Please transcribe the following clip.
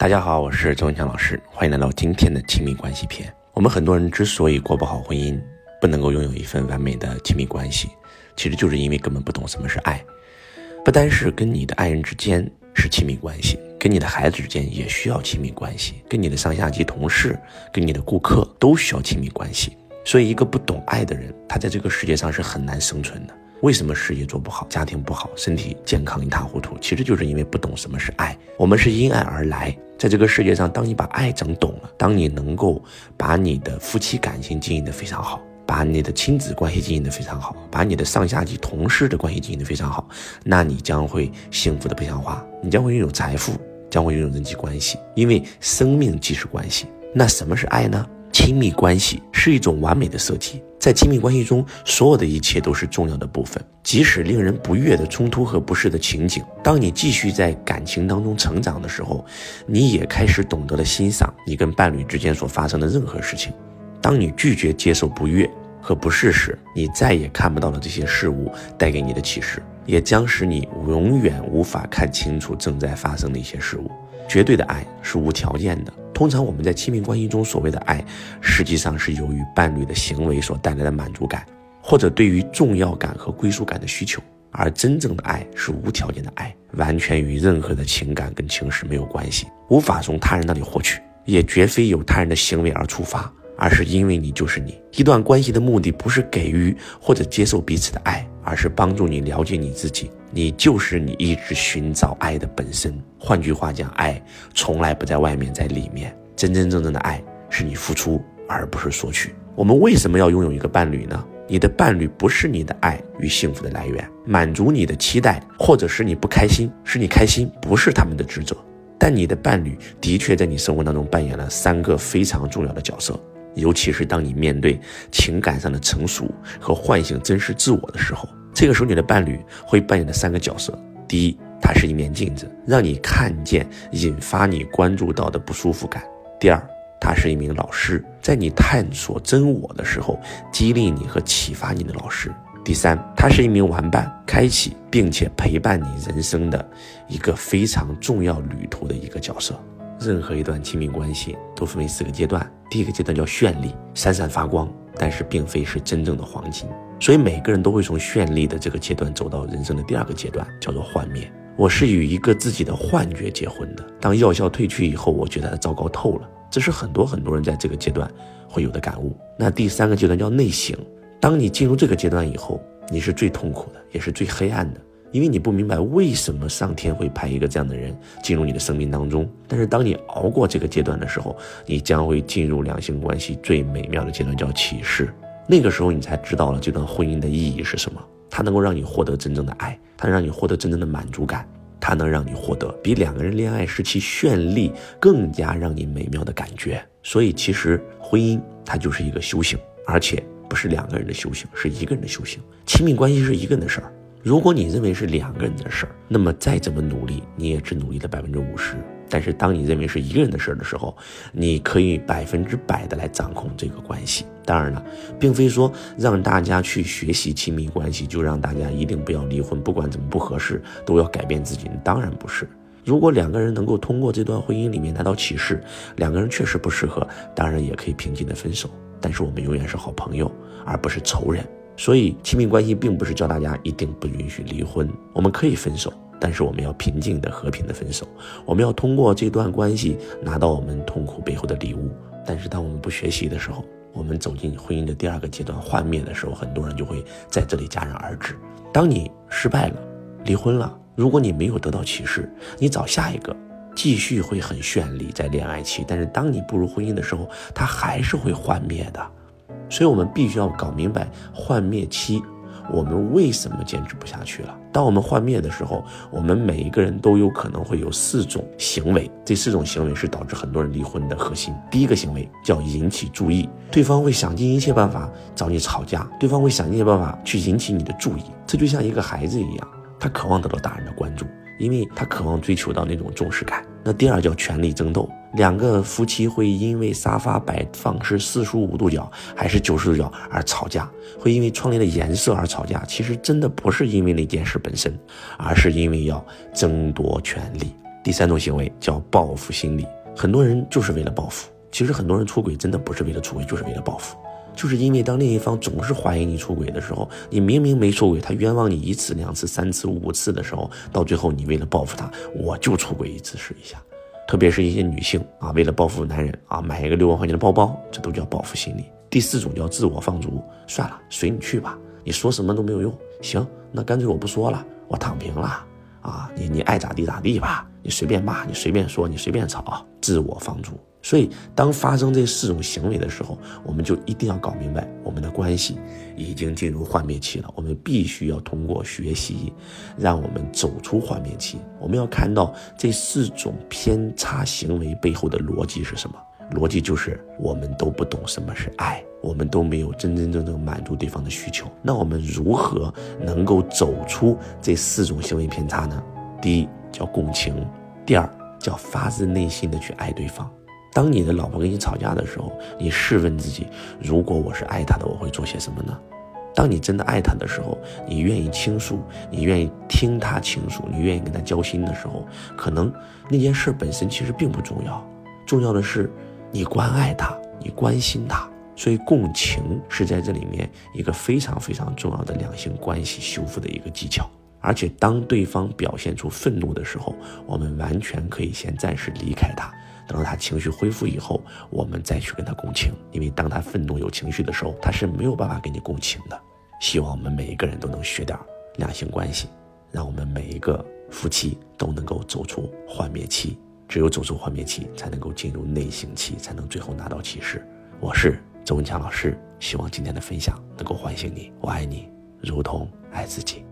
大家好，我是周文强老师，欢迎来到今天的亲密关系篇。我们很多人之所以过不好婚姻，不能够拥有一份完美的亲密关系，其实就是因为根本不懂什么是爱。不单是跟你的爱人之间是亲密关系，跟你的孩子之间也需要亲密关系，跟你的上下级同事、跟你的顾客都需要亲密关系。所以，一个不懂爱的人，他在这个世界上是很难生存的。为什么事业做不好，家庭不好，身体健康一塌糊涂？其实就是因为不懂什么是爱。我们是因爱而来，在这个世界上，当你把爱整懂了，当你能够把你的夫妻感情经营的非常好，把你的亲子关系经营的非常好，把你的上下级同事的关系经营的非常好，那你将会幸福的不像话，你将会拥有财富，将会拥有人际关系，因为生命即是关系。那什么是爱呢？亲密关系是一种完美的设计。在亲密关系中，所有的一切都是重要的部分。即使令人不悦的冲突和不适的情景，当你继续在感情当中成长的时候，你也开始懂得了欣赏你跟伴侣之间所发生的任何事情。当你拒绝接受不悦和不适时，你再也看不到了这些事物带给你的启示，也将使你永远无法看清楚正在发生的一些事物。绝对的爱是无条件的。通常我们在亲密关系中所谓的爱，实际上是由于伴侣的行为所带来的满足感，或者对于重要感和归属感的需求。而真正的爱是无条件的爱，完全与任何的情感跟情史没有关系，无法从他人那里获取，也绝非由他人的行为而触发，而是因为你就是你。一段关系的目的不是给予或者接受彼此的爱。而是帮助你了解你自己，你就是你一直寻找爱的本身。换句话讲，爱从来不在外面，在里面。真真正正的爱是你付出，而不是索取。我们为什么要拥有一个伴侣呢？你的伴侣不是你的爱与幸福的来源，满足你的期待或者使你不开心，使你开心不是他们的职责。但你的伴侣的确在你生活当中扮演了三个非常重要的角色。尤其是当你面对情感上的成熟和唤醒真实自我的时候，这个时候你的伴侣会扮演的三个角色：第一，他是一面镜子，让你看见引发你关注到的不舒服感；第二，他是一名老师，在你探索真我的时候激励你和启发你的老师；第三，他是一名玩伴，开启并且陪伴你人生的一个非常重要旅途的一个角色。任何一段亲密关系都分为四个阶段，第一个阶段叫绚丽，闪闪发光，但是并非是真正的黄金，所以每个人都会从绚丽的这个阶段走到人生的第二个阶段，叫做幻灭。我是与一个自己的幻觉结婚的，当药效褪去以后，我觉得它糟糕透了，这是很多很多人在这个阶段会有的感悟。那第三个阶段叫内省，当你进入这个阶段以后，你是最痛苦的，也是最黑暗的。因为你不明白为什么上天会派一个这样的人进入你的生命当中，但是当你熬过这个阶段的时候，你将会进入两性关系最美妙的阶段，叫启示。那个时候，你才知道了这段婚姻的意义是什么。它能够让你获得真正的爱，它能让你获得真正的满足感，它能让你获得比两个人恋爱时期绚丽更加让你美妙的感觉。所以，其实婚姻它就是一个修行，而且不是两个人的修行，是一个人的修行。亲密关系是一个人的事儿。如果你认为是两个人的事儿，那么再怎么努力，你也只努力了百分之五十。但是当你认为是一个人的事儿的时候，你可以百分之百的来掌控这个关系。当然了，并非说让大家去学习亲密关系，就让大家一定不要离婚，不管怎么不合适都要改变自己。当然不是。如果两个人能够通过这段婚姻里面拿到启示，两个人确实不适合，当然也可以平静的分手。但是我们永远是好朋友，而不是仇人。所以，亲密关系并不是教大家一定不允许离婚，我们可以分手，但是我们要平静的、和平的分手。我们要通过这段关系拿到我们痛苦背后的礼物。但是，当我们不学习的时候，我们走进婚姻的第二个阶段幻灭的时候，很多人就会在这里戛然而止。当你失败了，离婚了，如果你没有得到启示，你找下一个，继续会很绚丽在恋爱期，但是当你步入婚姻的时候，它还是会幻灭的。所以，我们必须要搞明白幻灭期，我们为什么坚持不下去了？当我们幻灭的时候，我们每一个人都有可能会有四种行为，这四种行为是导致很多人离婚的核心。第一个行为叫引起注意，对方会想尽一切办法找你吵架，对方会想尽一切办法去引起你的注意，这就像一个孩子一样，他渴望得到大人的关注。因为他渴望追求到那种重视感。那第二叫权力争斗，两个夫妻会因为沙发摆放是四十五度角还是九十度角而吵架，会因为窗帘的颜色而吵架。其实真的不是因为那件事本身，而是因为要争夺权力。第三种行为叫报复心理，很多人就是为了报复。其实很多人出轨真的不是为了出轨，就是为了报复。就是因为当另一方总是怀疑你出轨的时候，你明明没出轨，他冤枉你一次、两次、三次、五次的时候，到最后你为了报复他，我就出轨一次试一下。特别是一些女性啊，为了报复男人啊，买一个六万块钱的包包，这都叫报复心理。第四种叫自我放逐，算了，随你去吧，你说什么都没有用。行，那干脆我不说了，我躺平了。啊，你你爱咋地咋地吧，你随便骂，你随便说，你随便吵，自我放逐。所以，当发生这四种行为的时候，我们就一定要搞明白，我们的关系已经进入幻灭期了。我们必须要通过学习，让我们走出幻灭期。我们要看到这四种偏差行为背后的逻辑是什么？逻辑就是我们都不懂什么是爱，我们都没有真真正正满足对方的需求。那我们如何能够走出这四种行为偏差呢？第一叫共情，第二叫发自内心的去爱对方。当你的老婆跟你吵架的时候，你试问自己：如果我是爱她的，我会做些什么呢？当你真的爱她的时候，你愿意倾诉，你愿意听她倾诉，你愿意跟她交心的时候，可能那件事本身其实并不重要，重要的是。你关爱她，你关心她，所以共情是在这里面一个非常非常重要的两性关系修复的一个技巧。而且，当对方表现出愤怒的时候，我们完全可以先暂时离开他，等到他情绪恢复以后，我们再去跟他共情。因为当他愤怒有情绪的时候，他是没有办法跟你共情的。希望我们每一个人都能学点两性关系，让我们每一个夫妻都能够走出幻灭期。只有走出幻灭期，才能够进入内省期，才能最后拿到启示。我是周文强老师，希望今天的分享能够唤醒你。我爱你，如同爱自己。